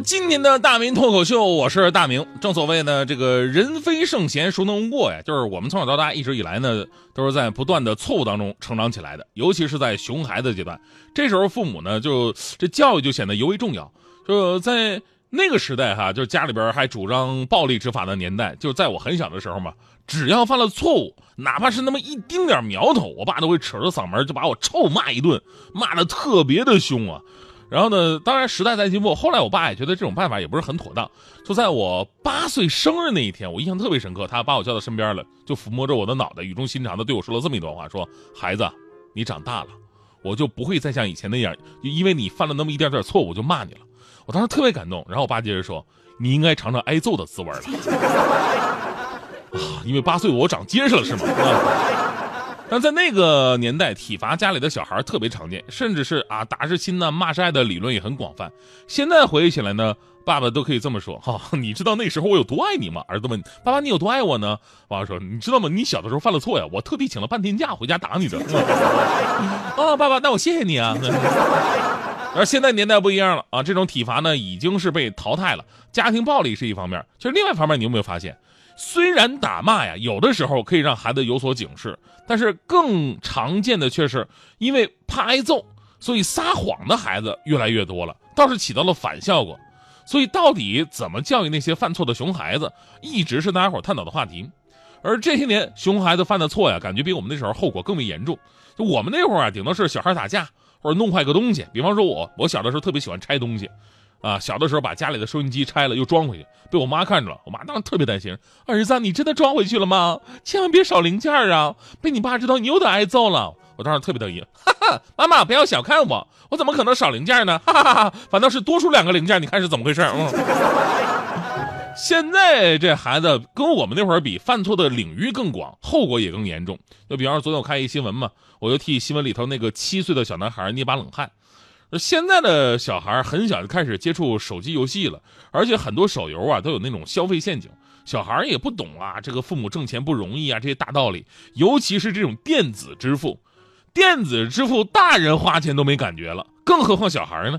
今天的大明脱口秀，我是大明。正所谓呢，这个人非圣贤，孰能无过呀？就是我们从小到大一直以来呢，都是在不断的错误当中成长起来的，尤其是在熊孩子阶段，这时候父母呢，就这教育就显得尤为重要。就在那个时代哈，就是家里边还主张暴力执法的年代，就在我很小的时候嘛，只要犯了错误，哪怕是那么一丁点苗头，我爸都会扯着嗓门就把我臭骂一顿，骂的特别的凶啊。然后呢，当然时代在进步，后来我爸也觉得这种办法也不是很妥当。就在我八岁生日那一天，我印象特别深刻，他把我叫到身边了，就抚摸着我的脑袋，语重心长的对我说了这么一段话：说孩子，你长大了，我就不会再像以前那样，就因为你犯了那么一点点错误我就骂你了。我当时特别感动。然后我爸接着说：你应该尝尝挨揍的滋味了。啊，因为八岁我长结实了是吗？啊但在那个年代，体罚家里的小孩特别常见，甚至是啊打是亲呐，骂是爱的理论也很广泛。现在回忆起来呢，爸爸都可以这么说：哈、你知道那时候我有多爱你吗？儿子问爸爸：“你有多爱我呢？”爸爸说：“你知道吗？你小的时候犯了错呀，我特地请了半天假回家打你的。”啊，爸爸，那我谢谢你啊。而现在年代不一样了啊，这种体罚呢已经是被淘汰了。家庭暴力是一方面，其实另外一方面，你有没有发现？虽然打骂呀，有的时候可以让孩子有所警示，但是更常见的却是因为怕挨揍，所以撒谎的孩子越来越多了，倒是起到了反效果。所以，到底怎么教育那些犯错的熊孩子，一直是大家伙探讨的话题。而这些年，熊孩子犯的错呀，感觉比我们那时候后果更为严重。就我们那会儿啊，顶多是小孩打架或者弄坏个东西，比方说我，我小的时候特别喜欢拆东西。啊，小的时候把家里的收音机拆了又装回去，被我妈看着了。我妈当时特别担心，儿子，你真的装回去了吗？千万别少零件啊！被你爸知道，你又得挨揍了。我当时特别得意，哈哈，妈妈不要小看我，我怎么可能少零件呢？哈哈哈，反倒是多出两个零件，你看是怎么回事？嗯。现在这孩子跟我们那会儿比，犯错的领域更广，后果也更严重。就比方说，昨天我看一新闻嘛，我就替新闻里头那个七岁的小男孩捏把冷汗。现在的小孩很小就开始接触手机游戏了，而且很多手游啊都有那种消费陷阱，小孩也不懂啊，这个父母挣钱不容易啊这些大道理，尤其是这种电子支付，电子支付大人花钱都没感觉了，更何况小孩呢？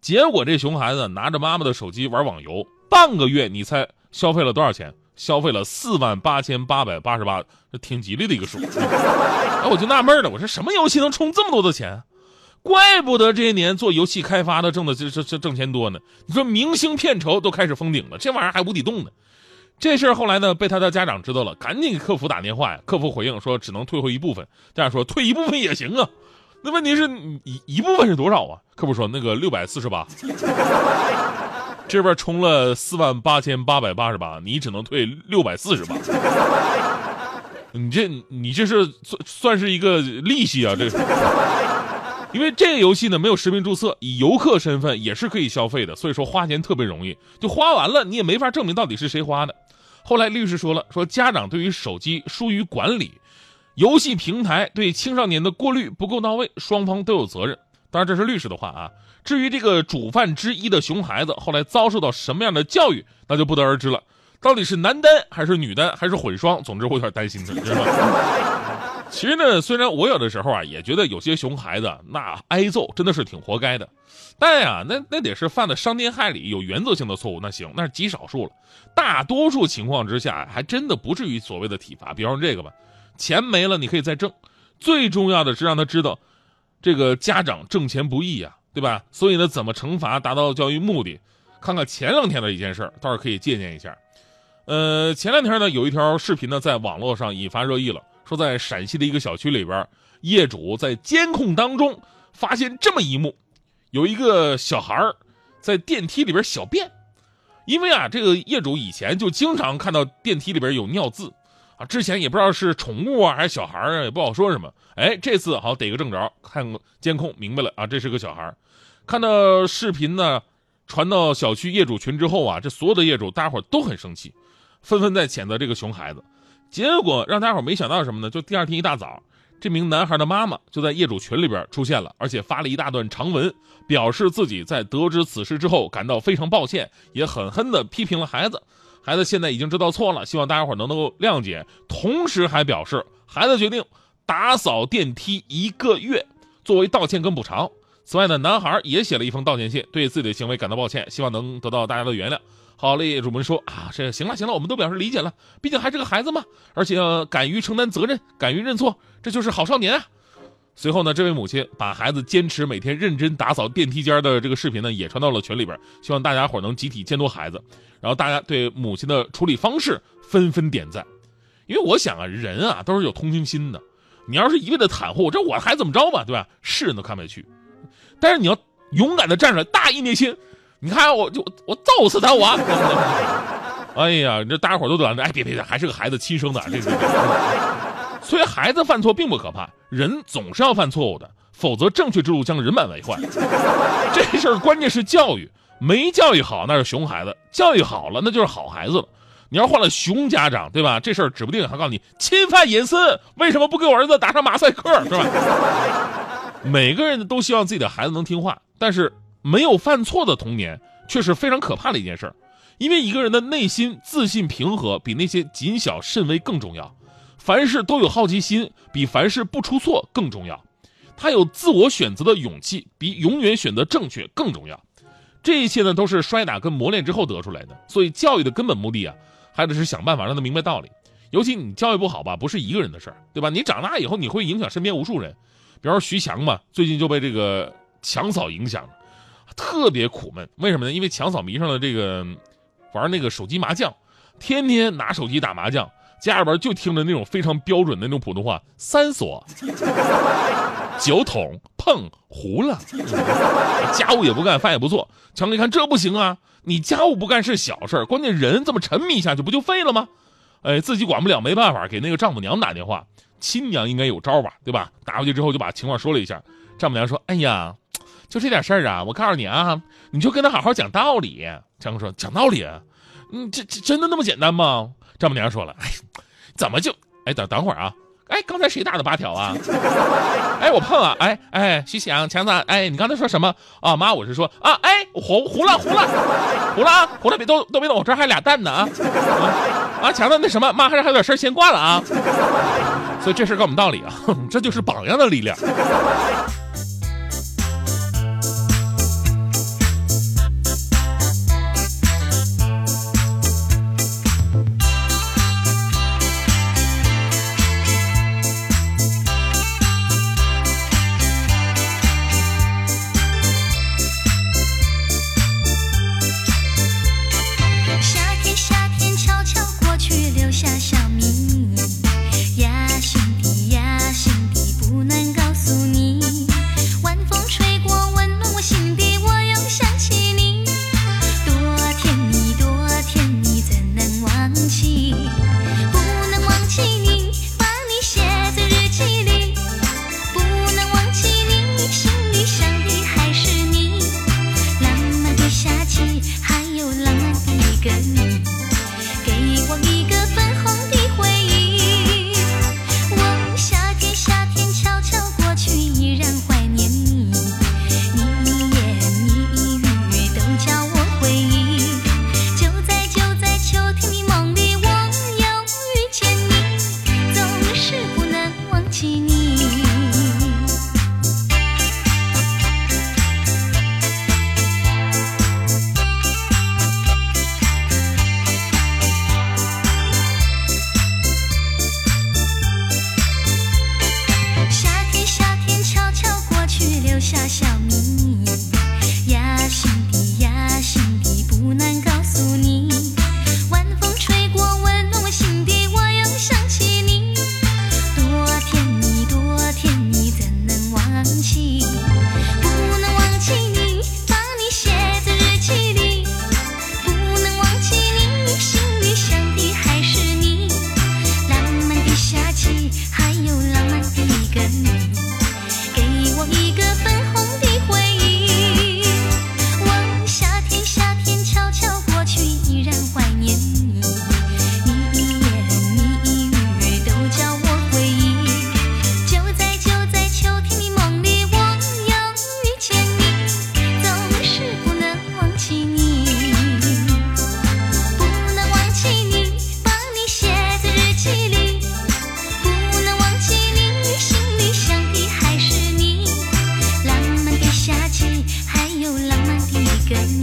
结果这熊孩子拿着妈妈的手机玩网游，半个月你猜消费了多少钱？消费了四万八千八百八十八，这挺吉利的一个数。哎，我就纳闷了，我说什么游戏能充这么多的钱？怪不得这些年做游戏开发的挣的这这这挣钱多呢。你说明星片酬都开始封顶了，这玩意儿还无底洞呢。这事儿后来呢被他的家长知道了，赶紧给客服打电话呀。客服回应说只能退回一部分。家长说退一部分也行啊。那问题是一一部分是多少啊？客服说那个六百四十八。这边充了四万八千八百八十八，你只能退六百四十八。你这你这是算算是一个利息啊？这个。因为这个游戏呢没有实名注册，以游客身份也是可以消费的，所以说花钱特别容易，就花完了你也没法证明到底是谁花的。后来律师说了，说家长对于手机疏于管理，游戏平台对青少年的过滤不够到位，双方都有责任。当然这是律师的话啊。至于这个主犯之一的熊孩子后来遭受到什么样的教育，那就不得而知了。到底是男单还是女单还是混双？总之我有点担心他，知道吧？其实呢，虽然我有的时候啊也觉得有些熊孩子那挨揍真的是挺活该的，但呀，那那得是犯了伤天害理、有原则性的错误，那行，那是极少数了。大多数情况之下，还真的不至于所谓的体罚。比方说这个吧，钱没了你可以再挣，最重要的是让他知道，这个家长挣钱不易呀，对吧？所以呢，怎么惩罚达到教育目的？看看前两天的一件事儿，倒是可以借鉴一下。呃，前两天呢，有一条视频呢，在网络上引发热议了。说在陕西的一个小区里边，业主在监控当中发现这么一幕：有一个小孩在电梯里边小便，因为啊，这个业主以前就经常看到电梯里边有尿渍，啊，之前也不知道是宠物啊还是小孩啊，也不好说什么。哎，这次好逮个正着，看监控明白了啊，这是个小孩。看到视频呢传到小区业主群之后啊，这所有的业主大家伙都很生气，纷纷在谴责这个熊孩子。结果让大家伙没想到什么呢？就第二天一大早。这名男孩的妈妈就在业主群里边出现了，而且发了一大段长文，表示自己在得知此事之后感到非常抱歉，也狠狠地批评了孩子。孩子现在已经知道错了，希望大家伙能够谅解。同时还表示，孩子决定打扫电梯一个月，作为道歉跟补偿。此外呢，男孩也写了一封道歉信，对自己的行为感到抱歉，希望能得到大家的原谅。好嘞，业主们说啊，这行了行了，我们都表示理解了，毕竟还是个孩子嘛，而且敢于承担责任，敢于认错，这就是好少年啊。随后呢，这位母亲把孩子坚持每天认真打扫电梯间的这个视频呢，也传到了群里边，希望大家伙能集体监督孩子。然后大家对母亲的处理方式纷纷点赞，因为我想啊，人啊都是有同情心的，你要是一味的袒护，这我孩子怎么着吧，对吧？世人都看不下去，但是你要勇敢的站出来，大义灭亲。你看，我就我揍死他！我，哎呀，这大家伙都等着，哎，别别别，还是个孩子亲生的，这个。所以孩子犯错并不可怕，人总是要犯错误的，否则正确之路将人满为患。这事儿关键是教育，没教育好那是熊孩子，教育好了那就是好孩子了。你要换了熊家长，对吧？这事儿指不定还告诉你侵犯隐私，为什么不给我儿子打上马赛克，是吧？每个人都希望自己的孩子能听话，但是。没有犯错的童年，却是非常可怕的一件事儿，因为一个人的内心自信平和，比那些谨小慎微更重要。凡事都有好奇心，比凡事不出错更重要。他有自我选择的勇气，比永远选择正确更重要。这一切呢，都是摔打跟磨练之后得出来的。所以，教育的根本目的啊，还得是想办法让他明白道理。尤其你教育不好吧，不是一个人的事儿，对吧？你长大以后，你会影响身边无数人。比方说徐强嘛，最近就被这个强嫂影响了。特别苦闷，为什么呢？因为强嫂迷上了这个玩那个手机麻将，天天拿手机打麻将，家里边就听着那种非常标准的那种普通话，三锁、酒桶、碰、胡了，家务也不干，饭也不做。强哥一看这不行啊，你家务不干是小事关键人这么沉迷下去不就废了吗？哎，自己管不了，没办法，给那个丈母娘打电话，亲娘应该有招吧，对吧？打过去之后就把情况说了一下，丈母娘说：“哎呀。”就这点事儿啊，我告诉你啊，你就跟他好好讲道理。强哥说讲道理，嗯，这这真的那么简单吗？丈母娘说了，哎，怎么就哎等等会儿啊，哎，刚才谁打的八条啊？哎，我碰啊，哎哎，徐强强子，哎，你刚才说什么啊？妈，我是说啊，哎，糊糊了糊了糊了啊，糊了别都都别动，我这还俩蛋呢啊啊，强子那什么，妈还是还有点事先挂了啊。所以这事告诉我们道理啊，这就是榜样的力量。escape.